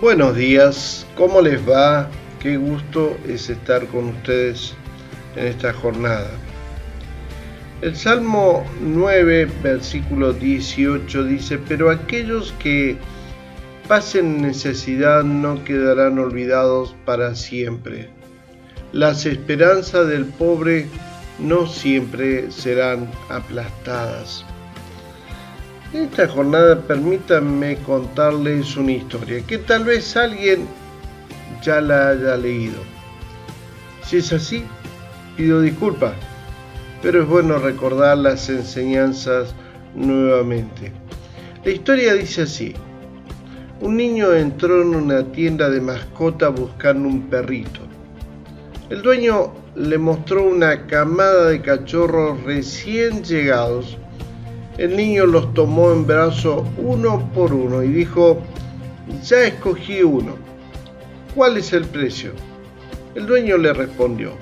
Buenos días, ¿cómo les va? Qué gusto es estar con ustedes en esta jornada. El Salmo 9, versículo 18 dice, pero aquellos que pasen necesidad no quedarán olvidados para siempre. Las esperanzas del pobre no siempre serán aplastadas. Esta jornada permítanme contarles una historia que tal vez alguien ya la haya leído. Si es así, pido disculpas, pero es bueno recordar las enseñanzas nuevamente. La historia dice así. Un niño entró en una tienda de mascota buscando un perrito. El dueño le mostró una camada de cachorros recién llegados el niño los tomó en brazos uno por uno y dijo, ya escogí uno. ¿Cuál es el precio? El dueño le respondió,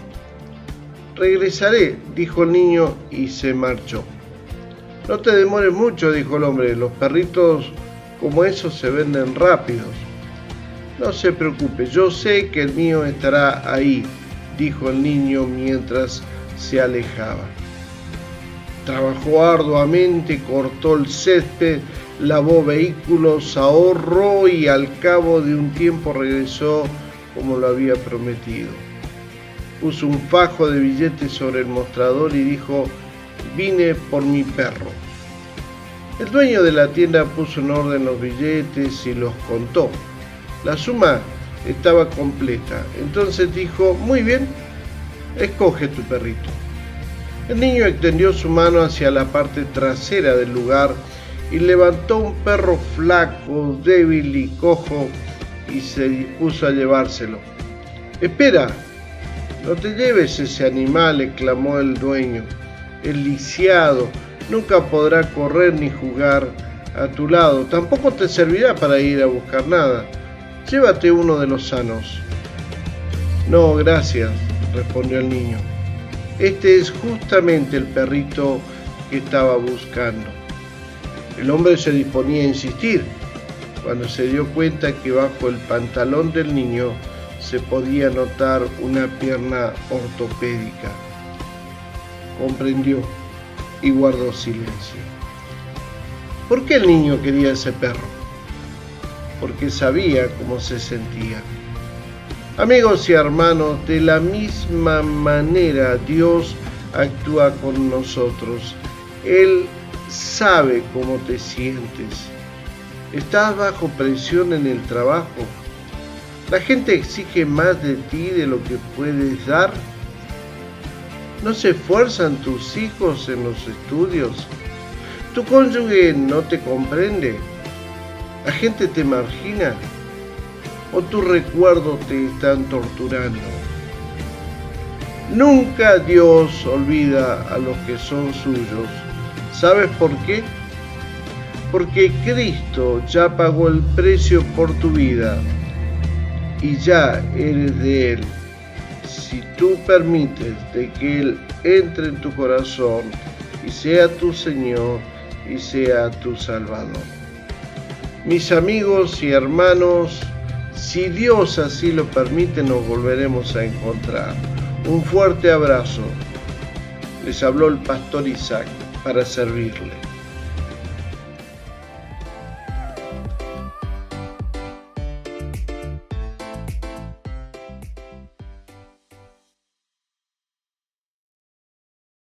regresaré, dijo el niño y se marchó. No te demores mucho, dijo el hombre, los perritos como esos se venden rápidos. No se preocupe, yo sé que el mío estará ahí, dijo el niño mientras se alejaba. Trabajó arduamente, cortó el césped, lavó vehículos, ahorró y al cabo de un tiempo regresó como lo había prometido. Puso un fajo de billetes sobre el mostrador y dijo, vine por mi perro. El dueño de la tienda puso en orden los billetes y los contó. La suma estaba completa. Entonces dijo, muy bien, escoge tu perrito. El niño extendió su mano hacia la parte trasera del lugar y levantó un perro flaco, débil y cojo y se dispuso a llevárselo. Espera, no te lleves ese animal, exclamó el dueño. El lisiado nunca podrá correr ni jugar a tu lado, tampoco te servirá para ir a buscar nada. Llévate uno de los sanos. No, gracias, respondió el niño. Este es justamente el perrito que estaba buscando. El hombre se disponía a insistir cuando se dio cuenta que bajo el pantalón del niño se podía notar una pierna ortopédica. Comprendió y guardó silencio. ¿Por qué el niño quería ese perro? Porque sabía cómo se sentía. Amigos y hermanos, de la misma manera Dios actúa con nosotros. Él sabe cómo te sientes. ¿Estás bajo presión en el trabajo? ¿La gente exige más de ti de lo que puedes dar? ¿No se esfuerzan tus hijos en los estudios? ¿Tu cónyuge no te comprende? ¿La gente te margina? O tus recuerdos te están torturando. Nunca Dios olvida a los que son suyos. ¿Sabes por qué? Porque Cristo ya pagó el precio por tu vida y ya eres de Él. Si tú permites de que Él entre en tu corazón y sea tu Señor y sea tu Salvador. Mis amigos y hermanos, si Dios así lo permite, nos volveremos a encontrar. Un fuerte abrazo. Les habló el pastor Isaac para servirle.